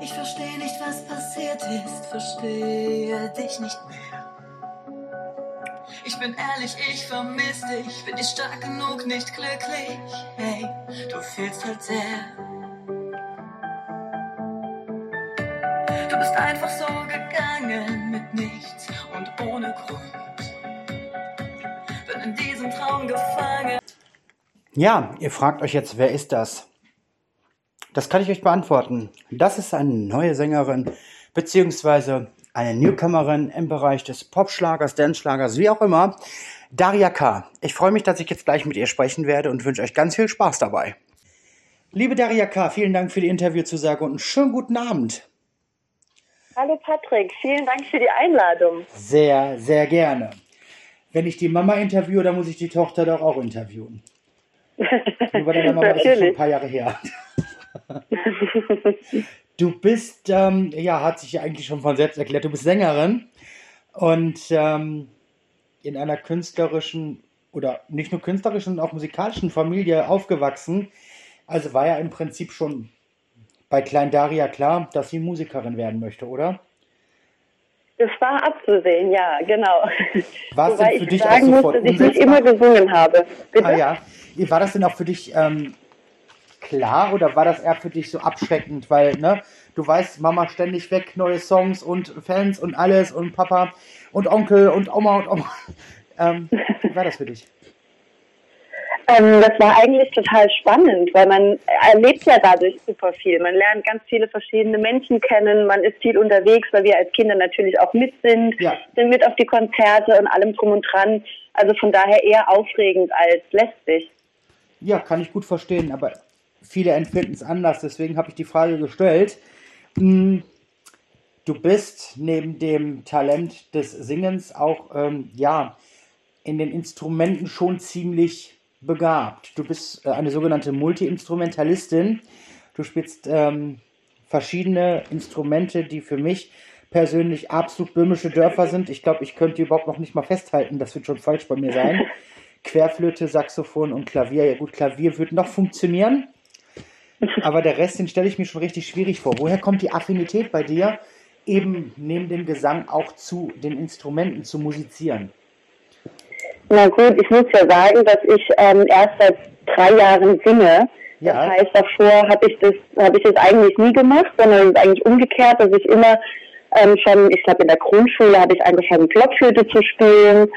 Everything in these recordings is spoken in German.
Ich verstehe nicht, was passiert ist, verstehe dich nicht mehr. Ich bin ehrlich, ich vermiss dich, bin ich stark genug, nicht glücklich. Hey, du fehlst halt sehr. Du bist einfach so gegangen mit nichts und ohne Grund. Bin in diesem Traum gefangen. Ja, ihr fragt euch jetzt, wer ist das? Das kann ich euch beantworten. Das ist eine neue Sängerin, beziehungsweise eine Newcomerin im Bereich des Popschlagers, Dance-Schlagers, wie auch immer. Daria K. Ich freue mich, dass ich jetzt gleich mit ihr sprechen werde und wünsche euch ganz viel Spaß dabei. Liebe Daria K., vielen Dank für die Interviewzusage und einen schönen guten Abend. Hallo Patrick, vielen Dank für die Einladung. Sehr, sehr gerne. Wenn ich die Mama interviewe, dann muss ich die Tochter doch auch interviewen. Nur bei deiner Mama ist schon ein paar Jahre her. du bist, ähm, ja, hat sich ja eigentlich schon von selbst erklärt, du bist Sängerin und ähm, in einer künstlerischen oder nicht nur künstlerischen, sondern auch musikalischen Familie aufgewachsen. Also war ja im Prinzip schon bei Klein Daria klar, dass sie Musikerin werden möchte, oder? Das war abzusehen, ja, genau. War es denn für ich dich sagen auch sofort dass ich nicht immer gesungen habe. Bitte? Ah ja. War das denn auch für dich ähm, klar oder war das eher für dich so abschreckend? Weil, ne, du weißt, Mama ständig weg, neue Songs und Fans und alles und Papa und Onkel und Oma und Oma. Ähm, wie war das für dich? Ähm, das war eigentlich total spannend, weil man erlebt ja dadurch super viel. Man lernt ganz viele verschiedene Menschen kennen, man ist viel unterwegs, weil wir als Kinder natürlich auch mit sind, Ja. sind mit auf die Konzerte und allem drum und dran. Also von daher eher aufregend als lästig. Ja, kann ich gut verstehen, aber viele empfinden es anders, deswegen habe ich die Frage gestellt. Hm, Du bist neben dem Talent des Singens auch, ähm, ja, in den Instrumenten schon ziemlich begabt. Du bist äh, eine sogenannte Multi-Instrumentalistin. Du spielst ähm, verschiedene Instrumente, die für mich persönlich absolut böhmische Dörfer sind. Ich glaube, ich könnte die überhaupt noch nicht mal festhalten. Das wird schon falsch bei mir sein. Querflöte, Saxophon und Klavier. Ja gut, Klavier wird noch funktionieren. Aber der Rest, den stelle ich mir schon richtig schwierig vor. Woher kommt die Affinität bei dir, eben neben dem Gesang auch zu den Instrumenten zu musizieren? Na gut, ich muss ja sagen, dass ich ähm, erst seit drei Jahren singe. Ja. Das heißt, davor habe ich das habe ich das eigentlich nie gemacht, sondern es ist eigentlich umgekehrt, dass ich immer ähm, schon, ich glaube in der Grundschule habe ich angefangen Blockflöte zu spielen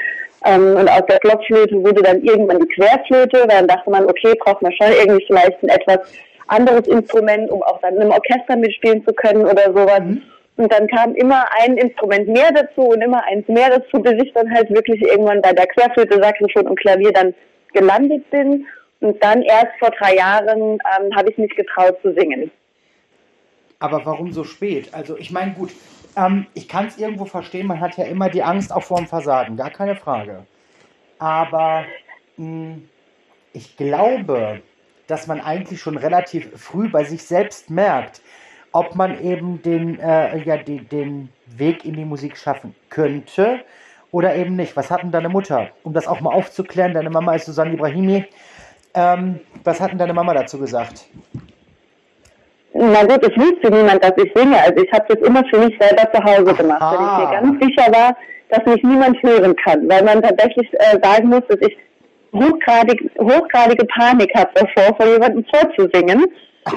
ähm, und aus der Blockflöte wurde dann irgendwann die Querflöte, weil dann dachte man, okay, braucht man schon irgendwie vielleicht ein etwas anderes Instrument, um auch dann in einem Orchester mitspielen zu können oder sowas. Und dann kam immer ein Instrument mehr dazu und immer eins mehr dazu, bis ich dann halt wirklich irgendwann bei der Querflöte, Saxophon und Klavier dann gelandet bin. Und dann erst vor drei Jahren ähm, habe ich mich getraut zu singen. Aber warum so spät? Also ich meine, gut, ähm, ich kann es irgendwo verstehen, man hat ja immer die Angst auch vor dem Versagen, gar keine Frage. Aber mh, ich glaube, dass man eigentlich schon relativ früh bei sich selbst merkt, ob man eben den, äh, ja, den, den Weg in die Musik schaffen könnte oder eben nicht. Was hat denn deine Mutter? Um das auch mal aufzuklären, deine Mama ist Susanne Ibrahimi. Ähm, was hat denn deine Mama dazu gesagt? Na gut, es wusste niemand, dass ich singe. Also ich habe das immer für mich selber zu Hause gemacht, weil ich mir ganz sicher war, dass mich niemand hören kann. Weil man tatsächlich äh, sagen muss, dass ich hochgradig, hochgradige Panik habe davor, vor jemandem vorzusingen.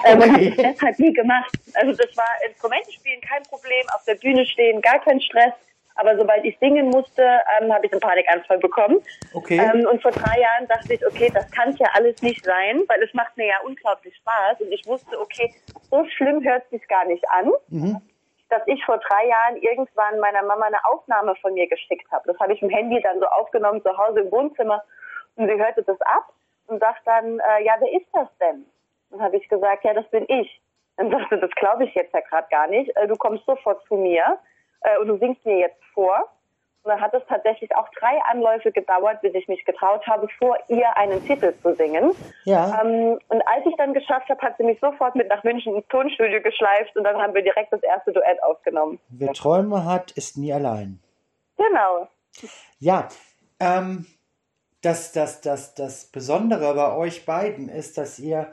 Ähm, und habe Okay. das deshalb nie gemacht. Also das war Instrumente spielen kein Problem, auf der Bühne stehen gar kein Stress. Aber sobald ich singen musste, ähm, habe ich einen Panikanfall bekommen. Okay. Ähm, und vor drei Jahren dachte ich, okay, das kann ja alles nicht sein, weil es macht mir ja unglaublich Spaß. Und ich wusste, okay, so schlimm hört sich gar nicht an, Mhm. dass ich vor drei Jahren irgendwann meiner Mama eine Aufnahme von mir geschickt habe. Das habe ich im Handy dann so aufgenommen zu Hause im Wohnzimmer und sie hörte das ab und sagt dann, äh, ja, wer ist das denn? Dann habe ich gesagt, ja, das bin ich. Dann sagte, das glaube ich jetzt ja gerade gar nicht. Äh, du kommst sofort zu mir äh, und du singst mir jetzt vor. Und dann hat es tatsächlich auch drei Anläufe gedauert, bis ich mich getraut habe, vor ihr einen Titel zu singen. Ja. Ähm, und als ich dann geschafft habe, hat sie mich sofort mit nach München ins Tonstudio geschleift und dann haben wir direkt das erste Duett aufgenommen. Wer Träume hat, ist nie allein. Genau. Ja, ähm, das, das, das, das Besondere bei euch beiden ist, dass ihr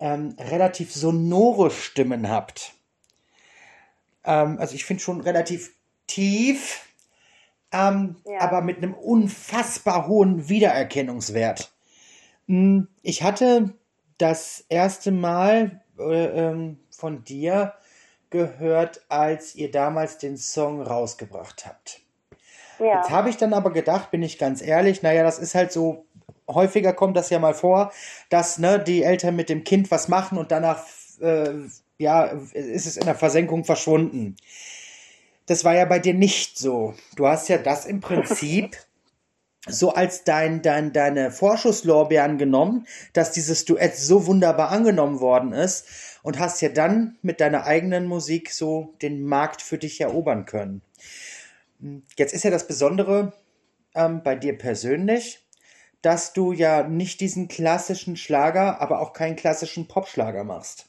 ähm, relativ sonore Stimmen habt. Ähm, also ich finde schon relativ tief, ähm, Ja. aber mit einem unfassbar hohen Wiedererkennungswert. Hm, Ich hatte das erste Mal äh, ähm, von dir gehört, als ihr damals den Song rausgebracht habt. Ja. Jetzt habe ich dann aber gedacht, bin ich ganz ehrlich, naja, das ist halt so, häufiger kommt das ja mal vor, dass ne, die Eltern mit dem Kind was machen und danach äh, ja, ist es in der Versenkung verschwunden. Das war ja bei dir nicht so. Du hast ja das im Prinzip so als dein, dein, deine Vorschusslorbeeren genommen, dass dieses Duett so wunderbar angenommen worden ist und hast ja dann mit deiner eigenen Musik so den Markt für dich erobern können. Jetzt ist ja das Besondere ähm, bei dir persönlich, dass du ja nicht diesen klassischen Schlager, aber auch keinen klassischen Popschlager machst.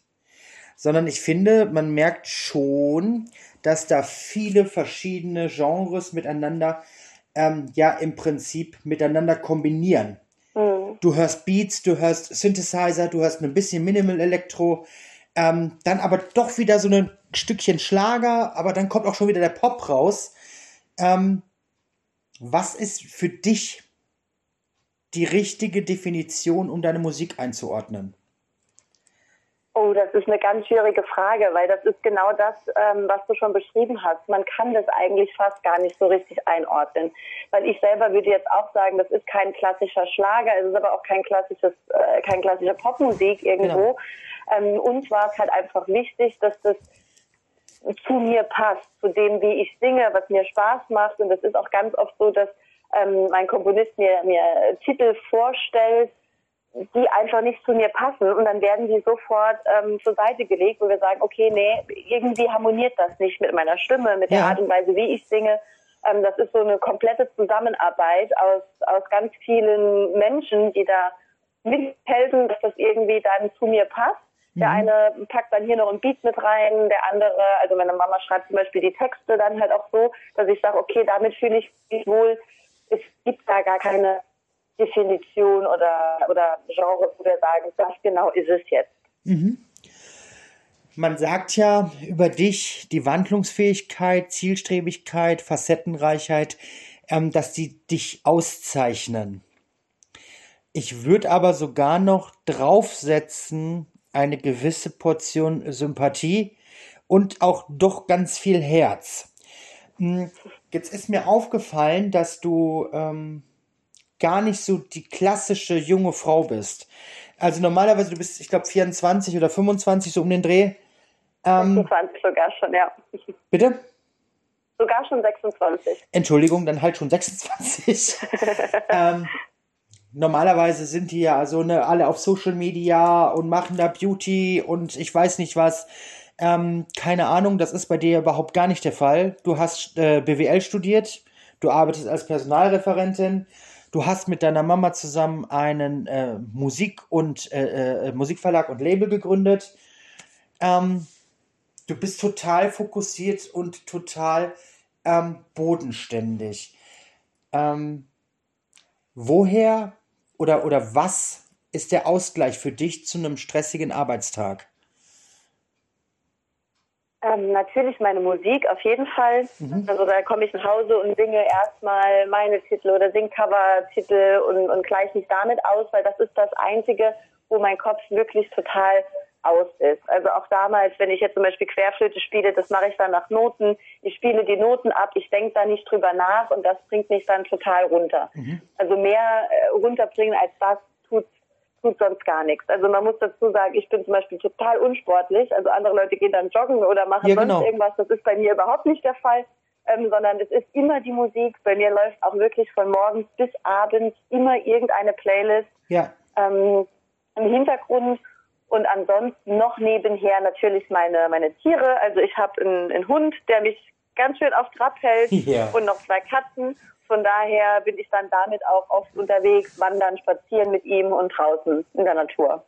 Sondern ich finde, man merkt schon, dass da viele verschiedene Genres miteinander, ähm, ja, im Prinzip miteinander kombinieren. Mhm. Du hörst Beats, du hörst Synthesizer, du hörst ein bisschen Minimal Elektro, ähm, dann aber doch wieder so ein Stückchen Schlager, aber dann kommt auch schon wieder der Pop raus. Ähm, was ist für dich die richtige Definition, um deine Musik einzuordnen? Oh, das ist eine ganz schwierige Frage, weil das ist genau das, ähm, was du schon beschrieben hast. Man kann das eigentlich fast gar nicht so richtig einordnen. Weil ich selber würde jetzt auch sagen, das ist kein klassischer Schlager, es ist aber auch kein klassisches, äh, kein klassische Popmusik irgendwo. Ähm, uns war es halt einfach wichtig, dass das zu mir passt, zu dem, wie ich singe, was mir Spaß macht. Und das ist auch ganz oft so, dass ähm, mein Komponist mir, mir Titel vorstellt, die einfach nicht zu mir passen und dann werden die sofort ähm, zur Seite gelegt, wo wir sagen, okay, nee, irgendwie harmoniert das nicht mit meiner Stimme, mit der Ja. Art und Weise, wie ich singe. Ähm, das ist so eine komplette Zusammenarbeit aus, aus ganz vielen Menschen, die da mithelfen, dass das irgendwie dann zu mir passt. Der eine packt dann hier noch ein Beat mit rein, der andere, also meine Mama schreibt zum Beispiel die Texte dann halt auch so, dass ich sage, okay, damit fühle ich mich wohl. Es gibt da gar keine Definition oder, oder Genre, wo wir sagen, das genau ist es jetzt. Man sagt ja über dich die Wandlungsfähigkeit, Zielstrebigkeit, Facettenreichheit, ähm, dass die dich auszeichnen. Ich würde aber sogar noch draufsetzen eine gewisse Portion Sympathie und auch doch ganz viel Herz. Hm, Jetzt ist mir aufgefallen, dass du ähm, gar nicht so die klassische junge Frau bist. Also normalerweise, du bist, ich glaube, 24 oder 25, so um den Dreh. Ähm, 26 sogar schon, ja. bitte? Sogar schon 26. Entschuldigung, dann halt schon 26. ähm, normalerweise sind die ja so ne, alle auf Social Media und machen da Beauty und ich weiß nicht was. Ähm, keine Ahnung, das ist bei dir überhaupt gar nicht der Fall. Du hast äh, BWL studiert, du arbeitest als Personalreferentin, du hast mit deiner Mama zusammen einen äh, Musik- und äh, äh, Musikverlag und Label gegründet. Ähm, du bist total fokussiert und total ähm, bodenständig. Ähm, woher oder, oder was ist der Ausgleich für dich zu einem stressigen Arbeitstag? Ähm, natürlich meine Musik, auf jeden Fall. Also da komme ich nach Hause und singe erstmal meine Titel oder sing Cover-Titel und, und gleiche mich damit aus, weil das ist das Einzige, wo mein Kopf wirklich total aus ist. Also auch damals, wenn ich jetzt zum Beispiel Querflöte spiele, das mache ich dann nach Noten. Ich spiele die Noten ab, ich denke da nicht drüber nach und das bringt mich dann total runter. Also mehr äh, runterbringen als das tut tut sonst gar nichts. Also man muss dazu sagen, ich bin zum Beispiel total unsportlich. Also andere Leute gehen dann joggen oder machen Ja, sonst genau. irgendwas. Das ist bei mir überhaupt nicht der Fall. Ähm, sondern es ist immer die Musik. Bei mir läuft auch wirklich von morgens bis abends immer irgendeine Playlist Ja, ähm, im Hintergrund und ansonsten noch nebenher natürlich meine, meine Tiere. Also ich habe einen, einen Hund, der mich ganz schön auf Trab hält Ja. und noch zwei Katzen. Von daher bin ich dann damit auch oft unterwegs, wandern, spazieren mit ihm und draußen in der Natur.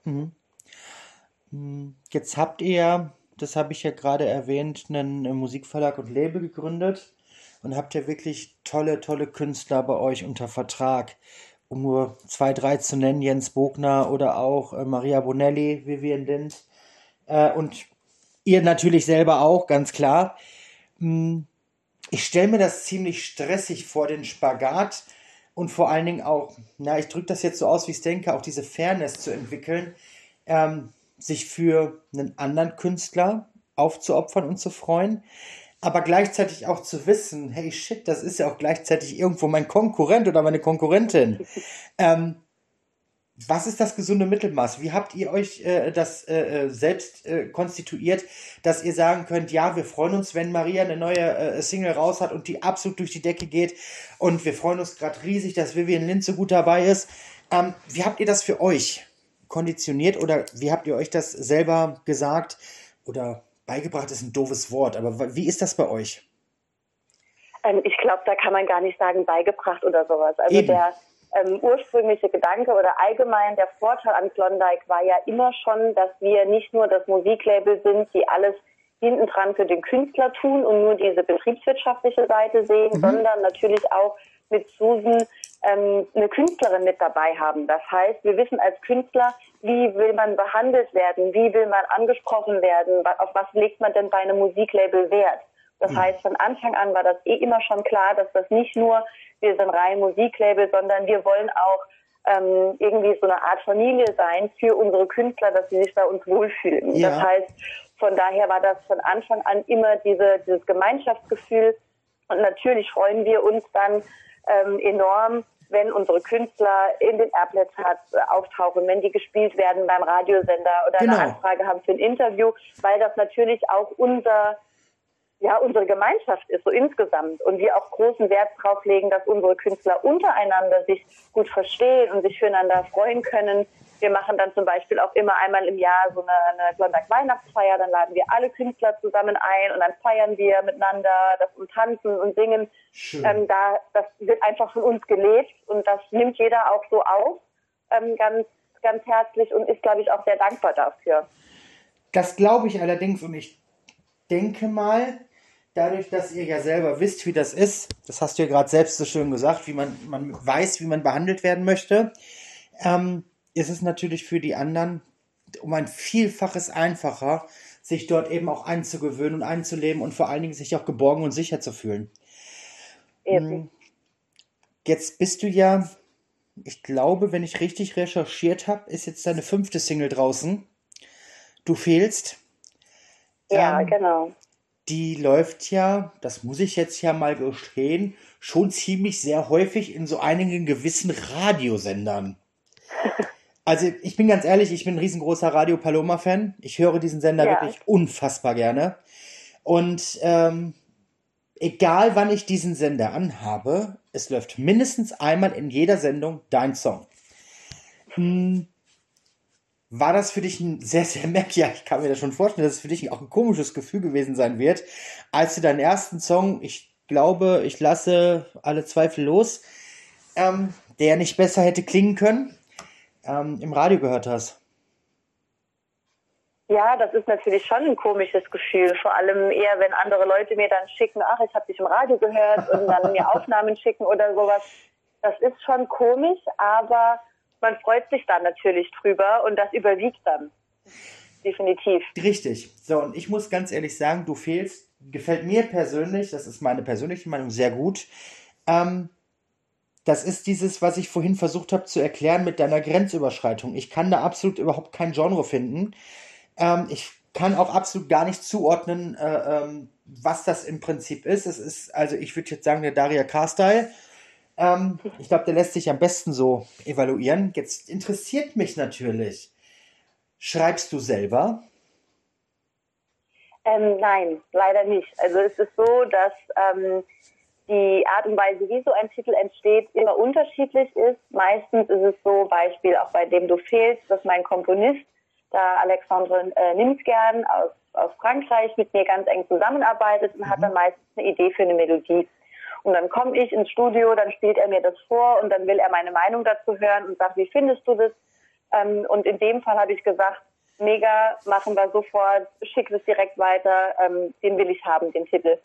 jetzt habt ihr, das habe ich ja gerade erwähnt, einen Musikverlag und Label gegründet und habt ja wirklich tolle, tolle Künstler bei euch unter Vertrag. Um nur zwei, drei zu nennen, Jens Bogner oder auch äh, Maria Bonelli, Vivian Lind. Äh, und Ihr natürlich selber auch, ganz klar. Hm, ich stelle mir das ziemlich stressig vor, den Spagat und vor allen Dingen auch, na, ich drücke das jetzt so aus, wie ich es denke, auch diese Fairness zu entwickeln, ähm, sich für einen anderen Künstler aufzuopfern und zu freuen, aber gleichzeitig auch zu wissen, hey shit, das ist ja auch gleichzeitig irgendwo mein Konkurrent oder meine Konkurrentin. Ähm, was ist das gesunde Mittelmaß? Wie habt ihr euch äh, das äh, äh, selbst äh, konstituiert, dass ihr sagen könnt, ja, wir freuen uns, wenn Maria eine neue äh, Single raus hat und die absolut durch die Decke geht und wir freuen uns gerade riesig, dass Vivian Lind so gut dabei ist. Ähm, wie habt ihr das für euch konditioniert oder wie habt ihr euch das selber gesagt oder beigebracht ist ein doofes Wort, aber wie ist das bei euch? Ähm, ich glaube, da kann man gar nicht sagen beigebracht oder sowas. Also Eben. der ähm, ursprüngliche Gedanke oder allgemein der Vorteil an Klondike war ja immer schon, dass wir nicht nur das Musiklabel sind, die alles hinten dran für den Künstler tun und nur diese betriebswirtschaftliche Seite sehen, mhm. sondern natürlich auch mit Susan ähm, eine Künstlerin mit dabei haben. Das heißt, wir wissen als Künstler, wie will man behandelt werden, wie will man angesprochen werden, auf was legt man denn bei einem Musiklabel Wert. Das mhm. heißt, von Anfang an war das eh immer schon klar, dass das nicht nur wir sind rein Musiklabel, sondern wir wollen auch ähm, irgendwie so eine Art Familie sein für unsere Künstler, dass sie sich bei uns wohlfühlen. Ja. Das heißt, von daher war das von Anfang an immer diese, dieses Gemeinschaftsgefühl. Und natürlich freuen wir uns dann ähm, enorm, wenn unsere Künstler in den Airplay-Charts äh, auftauchen, wenn die gespielt werden beim Radiosender oder genau. eine Anfrage haben für ein Interview, weil das natürlich auch unser ja, unsere Gemeinschaft ist, so insgesamt. Und wir auch großen Wert darauf legen, dass unsere Künstler untereinander sich gut verstehen und sich füreinander freuen können. Wir machen dann zum Beispiel auch immer einmal im Jahr so eine, eine Klondike-Weihnachtsfeier. Dann laden wir alle Künstler zusammen ein und dann feiern wir miteinander das und tanzen und singen. Ähm, da, das wird einfach von uns gelebt und das nimmt jeder auch so auf, ähm, ganz, ganz herzlich und ist, glaube ich, auch sehr dankbar dafür. Das glaube ich allerdings und ich denke mal, dadurch, dass ihr ja selber wisst, wie das ist, das hast du ja gerade selbst so schön gesagt, wie man, man weiß, wie man behandelt werden möchte, ähm, ist es natürlich für die anderen um ein Vielfaches einfacher, sich dort eben auch einzugewöhnen und einzuleben und vor allen Dingen sich auch geborgen und sicher zu fühlen. Eben. Hm. Jetzt bist du ja, ich glaube, wenn ich richtig recherchiert habe, ist jetzt deine fünfte Single draußen. Du fehlst. Ja, ähm, genau die läuft ja, das muss ich jetzt ja mal gestehen, schon ziemlich sehr häufig in so einigen gewissen Radiosendern. Also ich bin ganz ehrlich, ich bin ein riesengroßer Radio Paloma-Fan. Ich höre diesen Sender ja. wirklich unfassbar gerne. Und ähm, egal wann ich diesen Sender anhabe, es läuft mindestens einmal in jeder Sendung dein Song. Hm, war das für dich ein sehr, sehr merkwürdig, ja, ich kann mir das schon vorstellen, dass es für dich auch ein komisches Gefühl gewesen sein wird, als du deinen ersten Song, ich glaube, ich lasse alle Zweifel los, ähm, der nicht besser hätte klingen können, ähm, im Radio gehört hast? Ja, das ist natürlich schon ein komisches Gefühl. Vor allem eher, wenn andere Leute mir dann schicken, ach, ich habe dich im Radio gehört und dann mir Aufnahmen schicken oder sowas. Das ist schon komisch, aber man freut sich dann natürlich drüber und das überwiegt dann. Definitiv. Richtig. So, und ich muss ganz ehrlich sagen, du fehlst, gefällt mir persönlich, das ist meine persönliche Meinung, sehr gut. Ähm, das ist dieses, was ich vorhin versucht habe zu erklären mit deiner Grenzüberschreitung. Ich kann da absolut überhaupt kein Genre finden. Ähm, ich kann auch absolut gar nicht zuordnen, äh, ähm, was das im Prinzip ist. Es ist, also ich würde jetzt sagen, der Daria K-Style. Ähm, ich glaube, der lässt sich am besten so evaluieren. Jetzt interessiert mich natürlich, schreibst du selber? Ähm, nein, leider nicht. Also es ist so, dass ähm, die Art und Weise, wie so ein Titel entsteht, immer unterschiedlich ist. Meistens ist es so, Beispiel auch bei dem du fehlst, dass mein Komponist, da Alexandre äh, Nimsgern aus, aus Frankreich, mit mir ganz eng zusammenarbeitet und mhm. hat dann meistens eine Idee für eine Melodie. Und dann komme ich ins Studio, dann spielt er mir das vor und dann will er meine Meinung dazu hören und sagt, wie findest du das? Ähm, und in dem Fall habe ich gesagt, mega, machen wir sofort, schick es direkt weiter, ähm, den will ich haben, den Titel.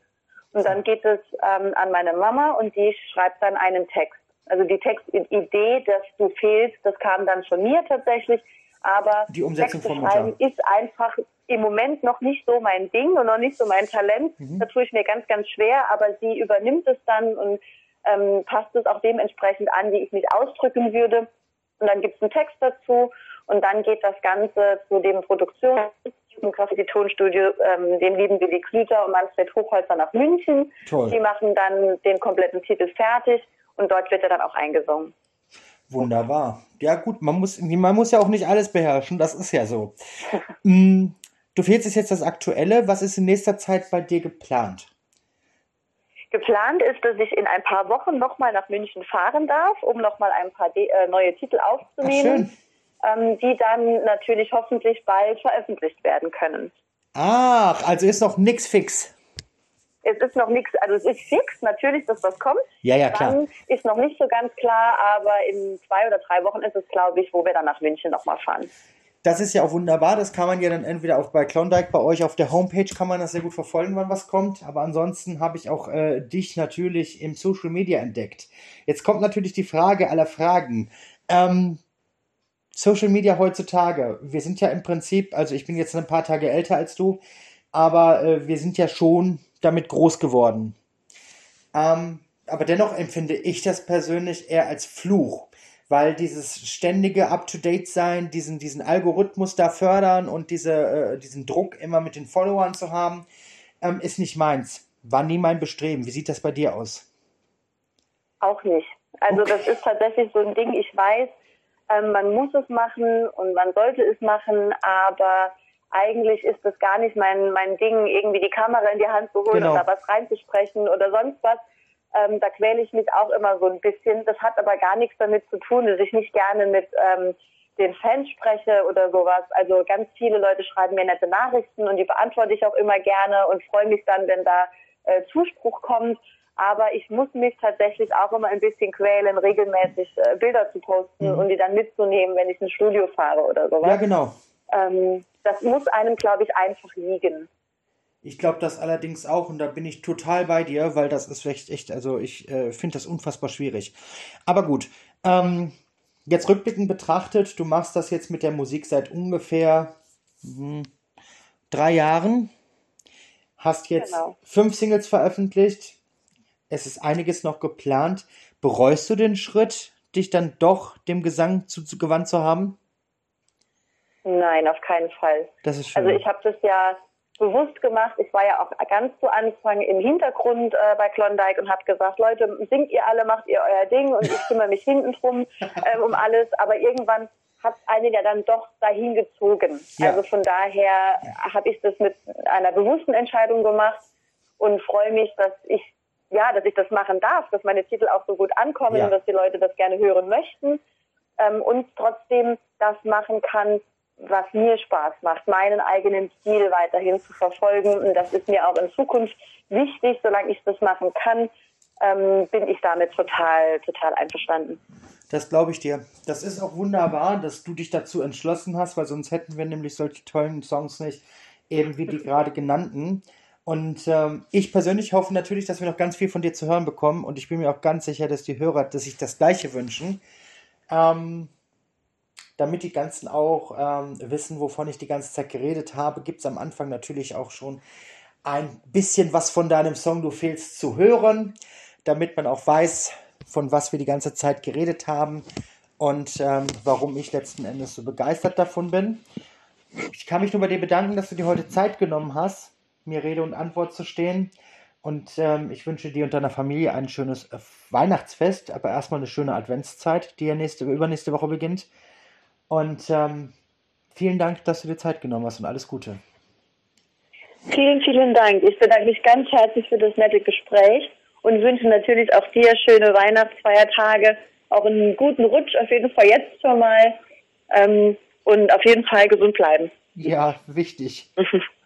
Und dann geht es ähm, an meine Mama und die schreibt dann einen Text. Also die Textidee, dass du fehlst, das kam dann von mir tatsächlich, aber die Umsetzung Texte schreiben ist einfach im Moment noch nicht so mein Ding und noch nicht so mein Talent. Mhm. Da tue ich mir ganz, ganz schwer, aber sie übernimmt es dann und ähm, passt es auch dementsprechend an, wie ich mich ausdrücken würde. Und dann gibt es einen Text dazu und dann geht das Ganze zu dem Produktions im Graffiti-Tonstudio, ähm, dem lieben Willi Klüter und Manfred Hochholzer nach München. Toll. Die machen dann den kompletten Titel fertig und dort wird er dann auch eingesungen. Wunderbar. Ja gut, man muss, man muss ja auch nicht alles beherrschen, das ist ja so. Du fehlst jetzt das Aktuelle. Was ist in nächster Zeit bei dir geplant? Geplant ist, dass ich in ein paar Wochen nochmal nach München fahren darf, um nochmal ein paar De äh, neue Titel aufzunehmen, ähm, die dann natürlich hoffentlich bald veröffentlicht werden können. Ach, also ist noch nichts fix. Es ist noch nichts, also es ist fix, natürlich, dass was kommt. Ja, ja, klar. Dann ist noch nicht so ganz klar, aber in zwei oder drei Wochen ist es, glaube ich, wo wir dann nach München nochmal fahren. Das ist ja auch wunderbar. Das kann man ja dann entweder auch bei Klondike, bei euch auf der Homepage kann man das sehr gut verfolgen, wann was kommt. Aber ansonsten habe ich auch äh, dich natürlich im Social Media entdeckt. Jetzt kommt natürlich die Frage aller Fragen. Ähm, Social Media heutzutage. Wir sind ja im Prinzip, also ich bin jetzt ein paar Tage älter als du, aber äh, wir sind ja schon damit groß geworden. Ähm, aber dennoch empfinde ich das persönlich eher als Fluch, weil dieses ständige Up-to-Date-Sein, diesen, diesen Algorithmus da fördern und diese, äh, diesen Druck immer mit den Followern zu haben, ähm, ist nicht meins. War nie mein Bestreben. Wie sieht das bei dir aus? Auch nicht. Also okay. das ist tatsächlich so ein Ding, ich weiß, ähm, man muss es machen und man sollte es machen, aber eigentlich ist das gar nicht mein, mein Ding, irgendwie die Kamera in die Hand zu holen genau. und da was reinzusprechen oder sonst was. Ähm, da quäle ich mich auch immer so ein bisschen. Das hat aber gar nichts damit zu tun, dass ich nicht gerne mit ähm, den Fans spreche oder sowas. Also ganz viele Leute schreiben mir nette Nachrichten und die beantworte ich auch immer gerne und freue mich dann, wenn da äh, Zuspruch kommt. Aber ich muss mich tatsächlich auch immer ein bisschen quälen, regelmäßig äh, Bilder zu posten mhm. und die dann mitzunehmen, wenn ich ins Studio fahre oder sowas. Ja, genau. Ähm, das muss einem, glaube ich, einfach liegen. Ich glaube das allerdings auch und da bin ich total bei dir, weil das ist echt, echt also ich äh, finde das unfassbar schwierig. Aber gut, ähm, jetzt rückblickend betrachtet, du machst das jetzt mit der Musik seit ungefähr mh, drei Jahren, hast jetzt genau. fünf Singles veröffentlicht, es ist einiges noch geplant. Bereust du den Schritt, dich dann doch dem Gesang zugewandt zu haben? Nein, auf keinen Fall. Das ist schön. Also ich habe das ja bewusst gemacht. Ich war ja auch ganz zu Anfang im Hintergrund äh, bei Klondike und habe gesagt, Leute, singt ihr alle, macht ihr euer Ding und ich kümmere mich hinten drum ähm, um alles. Aber irgendwann hat einen ja dann doch dahin gezogen. Ja. Also von daher habe ich das mit einer bewussten Entscheidung gemacht und freue mich, dass ich ja, dass ich das machen darf, dass meine Titel auch so gut ankommen ja. und dass die Leute das gerne hören möchten ähm, und trotzdem das machen kann, was mir Spaß macht, meinen eigenen Stil weiterhin zu verfolgen. Und das ist mir auch in Zukunft wichtig, solange ich das machen kann, ähm, bin ich damit total, total einverstanden. Das glaube ich dir. Das ist auch wunderbar, dass du dich dazu entschlossen hast, weil sonst hätten wir nämlich solche tollen Songs nicht, eben wie die gerade genannten. Und ähm, ich persönlich hoffe natürlich, dass wir noch ganz viel von dir zu hören bekommen. Und ich bin mir auch ganz sicher, dass die Hörer dass sich das Gleiche wünschen. Ähm, damit die ganzen auch ähm, wissen, wovon ich die ganze Zeit geredet habe, gibt es am Anfang natürlich auch schon ein bisschen was von deinem Song Du fehlst zu hören, damit man auch weiß, von was wir die ganze Zeit geredet haben und ähm, warum ich letzten Endes so begeistert davon bin. Ich kann mich nur bei dir bedanken, dass du dir heute Zeit genommen hast mir Rede und Antwort zu stehen. Und ähm, ich wünsche dir und deiner Familie ein schönes äh, Weihnachtsfest, aber erstmal eine schöne Adventszeit, die ja nächste, übernächste Woche beginnt. Und ähm, vielen Dank, dass du dir Zeit genommen hast und alles Gute. Vielen, vielen Dank. Ich bedanke mich ganz herzlich für das nette Gespräch und wünsche natürlich auch dir schöne Weihnachtsfeiertage, auch einen guten Rutsch auf jeden Fall jetzt schon mal ähm, und auf jeden Fall gesund bleiben. Ja, wichtig.